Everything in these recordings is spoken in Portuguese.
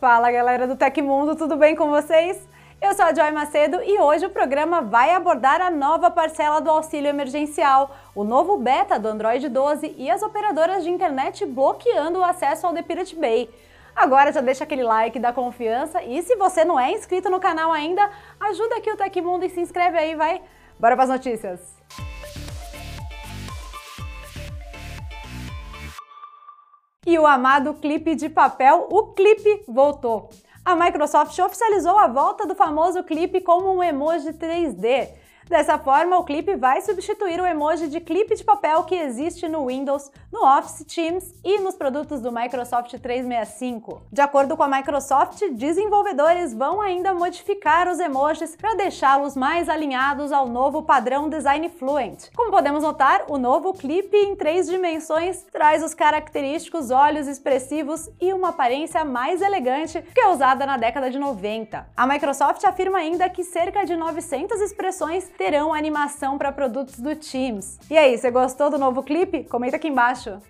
Fala galera do Tecmundo, tudo bem com vocês? Eu sou a Joy Macedo e hoje o programa vai abordar a nova parcela do auxílio emergencial, o novo beta do Android 12 e as operadoras de internet bloqueando o acesso ao The Pirate Bay. Agora já deixa aquele like da confiança e se você não é inscrito no canal ainda, ajuda aqui o Tecmundo e se inscreve aí, vai! Bora para as notícias! E o amado clipe de papel, o clipe voltou. A Microsoft oficializou a volta do famoso clipe como um emoji 3D. Dessa forma, o clipe vai substituir o emoji de clipe de papel que existe no Windows, no Office, Teams e nos produtos do Microsoft 365. De acordo com a Microsoft, desenvolvedores vão ainda modificar os emojis para deixá-los mais alinhados ao novo padrão Design Fluent. Como podemos notar, o novo clipe em três dimensões traz os característicos olhos expressivos e uma aparência mais elegante que é usada na década de 90. A Microsoft afirma ainda que cerca de 900 expressões terão animação para produtos do Teams. E aí, você gostou do novo clipe? Comenta aqui embaixo.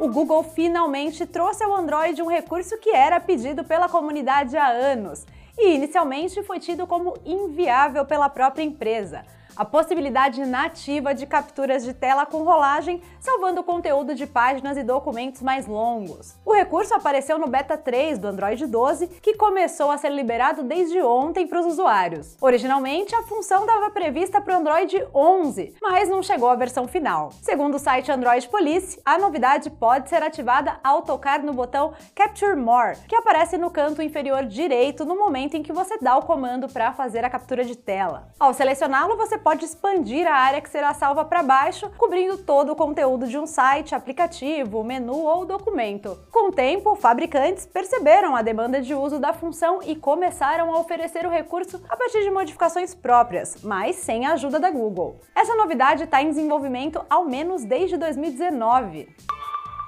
O Google finalmente trouxe ao Android um recurso que era pedido pela comunidade há anos e inicialmente foi tido como inviável pela própria empresa a possibilidade nativa de capturas de tela com rolagem, salvando o conteúdo de páginas e documentos mais longos. O recurso apareceu no Beta 3 do Android 12, que começou a ser liberado desde ontem para os usuários. Originalmente, a função estava prevista para o Android 11, mas não chegou à versão final. Segundo o site Android Police, a novidade pode ser ativada ao tocar no botão Capture More, que aparece no canto inferior direito no momento em que você dá o comando para fazer a captura de tela. Ao selecioná-lo, você pode expandir a área que será salva para baixo, cobrindo todo o conteúdo de um site, aplicativo, menu ou documento. Com o tempo, fabricantes perceberam a demanda de uso da função e começaram a oferecer o recurso a partir de modificações próprias, mas sem a ajuda da Google. Essa novidade está em desenvolvimento ao menos desde 2019.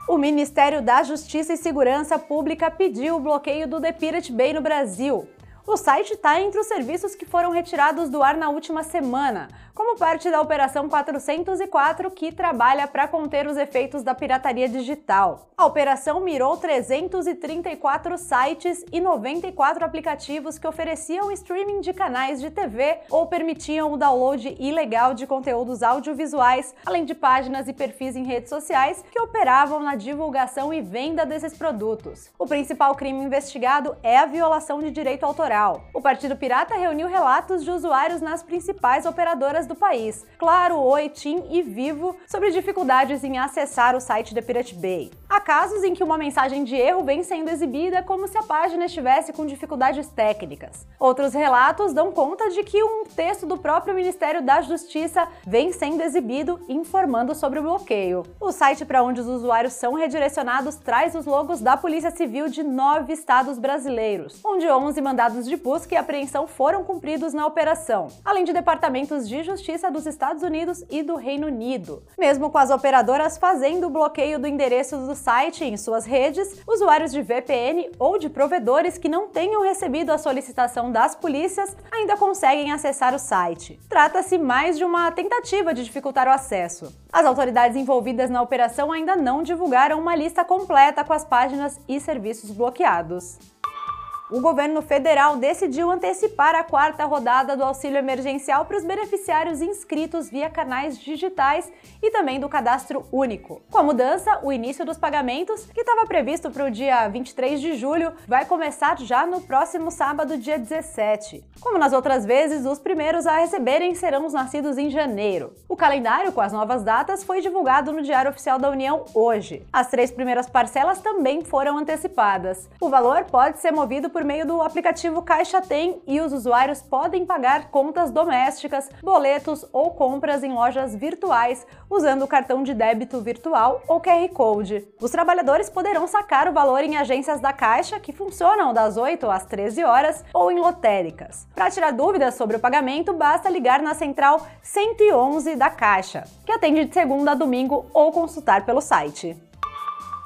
O Ministério da Justiça e Segurança Pública pediu o bloqueio do The Pirate Bay no Brasil. O site está entre os serviços que foram retirados do ar na última semana, como parte da Operação 404, que trabalha para conter os efeitos da pirataria digital. A operação mirou 334 sites e 94 aplicativos que ofereciam streaming de canais de TV ou permitiam o download ilegal de conteúdos audiovisuais, além de páginas e perfis em redes sociais que operavam na divulgação e venda desses produtos. O principal crime investigado é a violação de direito autoral. O Partido Pirata reuniu relatos de usuários nas principais operadoras do país, Claro, Oi, TIM e Vivo, sobre dificuldades em acessar o site da Pirate Bay. Há casos em que uma mensagem de erro vem sendo exibida como se a página estivesse com dificuldades técnicas. Outros relatos dão conta de que um texto do próprio Ministério da Justiça vem sendo exibido informando sobre o bloqueio. O site para onde os usuários são redirecionados traz os logos da Polícia Civil de nove estados brasileiros, onde 11 mandados de busca e apreensão foram cumpridos na operação, além de departamentos de justiça dos Estados Unidos e do Reino Unido. Mesmo com as operadoras fazendo o bloqueio do endereço do site em suas redes, usuários de VPN ou de provedores que não tenham recebido a solicitação das polícias ainda conseguem acessar o site. Trata-se mais de uma tentativa de dificultar o acesso. As autoridades envolvidas na operação ainda não divulgaram uma lista completa com as páginas e serviços bloqueados o governo federal decidiu antecipar a quarta rodada do auxílio emergencial para os beneficiários inscritos via canais digitais e também do cadastro único. Com a mudança, o início dos pagamentos, que estava previsto para o dia 23 de julho, vai começar já no próximo sábado, dia 17. Como nas outras vezes, os primeiros a receberem serão os nascidos em janeiro. O calendário com as novas datas foi divulgado no Diário Oficial da União hoje. As três primeiras parcelas também foram antecipadas. O valor pode ser movido por meio do aplicativo Caixa Tem e os usuários podem pagar contas domésticas, boletos ou compras em lojas virtuais usando o cartão de débito virtual ou QR Code. Os trabalhadores poderão sacar o valor em agências da Caixa que funcionam das 8 às 13 horas ou em lotéricas. Para tirar dúvidas sobre o pagamento, basta ligar na central 111 da Caixa, que atende de segunda a domingo ou consultar pelo site.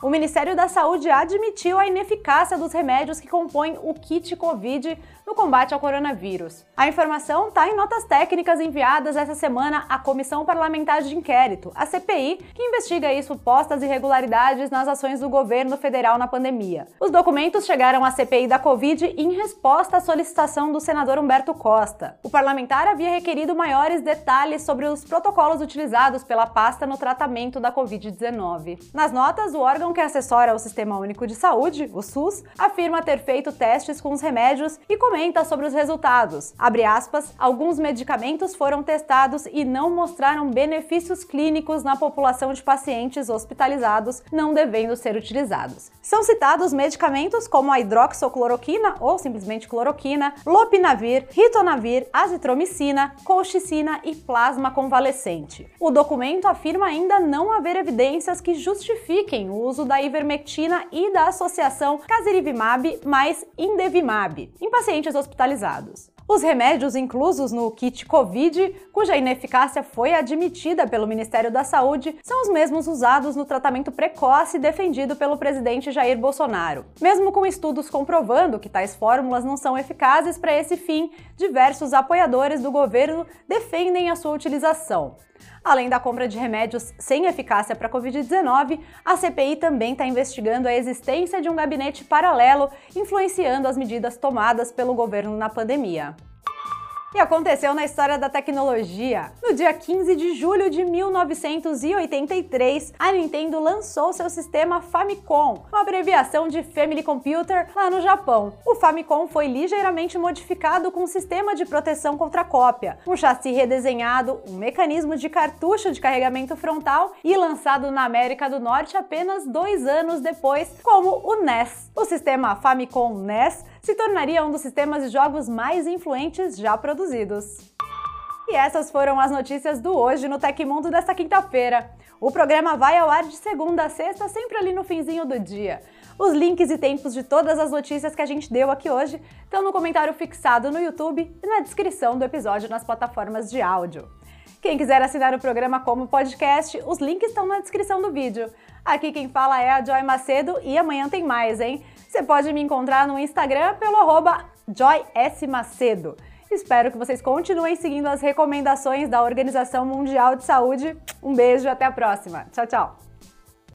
O Ministério da Saúde admitiu a ineficácia dos remédios que compõem o kit Covid no combate ao coronavírus. A informação está em notas técnicas enviadas essa semana à Comissão Parlamentar de Inquérito, a CPI, que investiga aí supostas irregularidades nas ações do governo federal na pandemia. Os documentos chegaram à CPI da Covid em resposta à solicitação do senador Humberto Costa. O parlamentar havia requerido maiores detalhes sobre os protocolos utilizados pela pasta no tratamento da Covid-19. Nas notas, o órgão que assessora o Sistema Único de Saúde, o SUS, afirma ter feito testes com os remédios e comenta comenta sobre os resultados. Abre aspas, alguns medicamentos foram testados e não mostraram benefícios clínicos na população de pacientes hospitalizados, não devendo ser utilizados. São citados medicamentos como a hidroxocloroquina ou simplesmente cloroquina, lopinavir, ritonavir, azitromicina, colchicina e plasma convalescente. O documento afirma ainda não haver evidências que justifiquem o uso da ivermectina e da associação casirivimab mais indevimab em pacientes pacientes hospitalizados. Os remédios inclusos no kit Covid, cuja ineficácia foi admitida pelo Ministério da Saúde, são os mesmos usados no tratamento precoce defendido pelo presidente Jair Bolsonaro. Mesmo com estudos comprovando que tais fórmulas não são eficazes para esse fim, diversos apoiadores do governo defendem a sua utilização. Além da compra de remédios sem eficácia para a Covid-19, a CPI também está investigando a existência de um gabinete paralelo influenciando as medidas tomadas pelo governo na pandemia. E aconteceu na história da tecnologia. No dia 15 de julho de 1983, a Nintendo lançou seu sistema Famicom, uma abreviação de Family Computer, lá no Japão. O Famicom foi ligeiramente modificado com um sistema de proteção contra cópia, um chassi redesenhado, um mecanismo de cartucho de carregamento frontal e lançado na América do Norte apenas dois anos depois, como o NES. O sistema Famicom NES se tornaria um dos sistemas de jogos mais influentes já produzidos. E essas foram as notícias do Hoje no Tecmundo desta quinta-feira. O programa vai ao ar de segunda a sexta, sempre ali no finzinho do dia. Os links e tempos de todas as notícias que a gente deu aqui hoje estão no comentário fixado no YouTube e na descrição do episódio nas plataformas de áudio. Quem quiser assinar o programa como podcast, os links estão na descrição do vídeo. Aqui quem fala é a Joy Macedo e amanhã tem mais, hein? Você pode me encontrar no Instagram pelo arroba joysmacedo. Espero que vocês continuem seguindo as recomendações da Organização Mundial de Saúde. Um beijo e até a próxima. Tchau, tchau!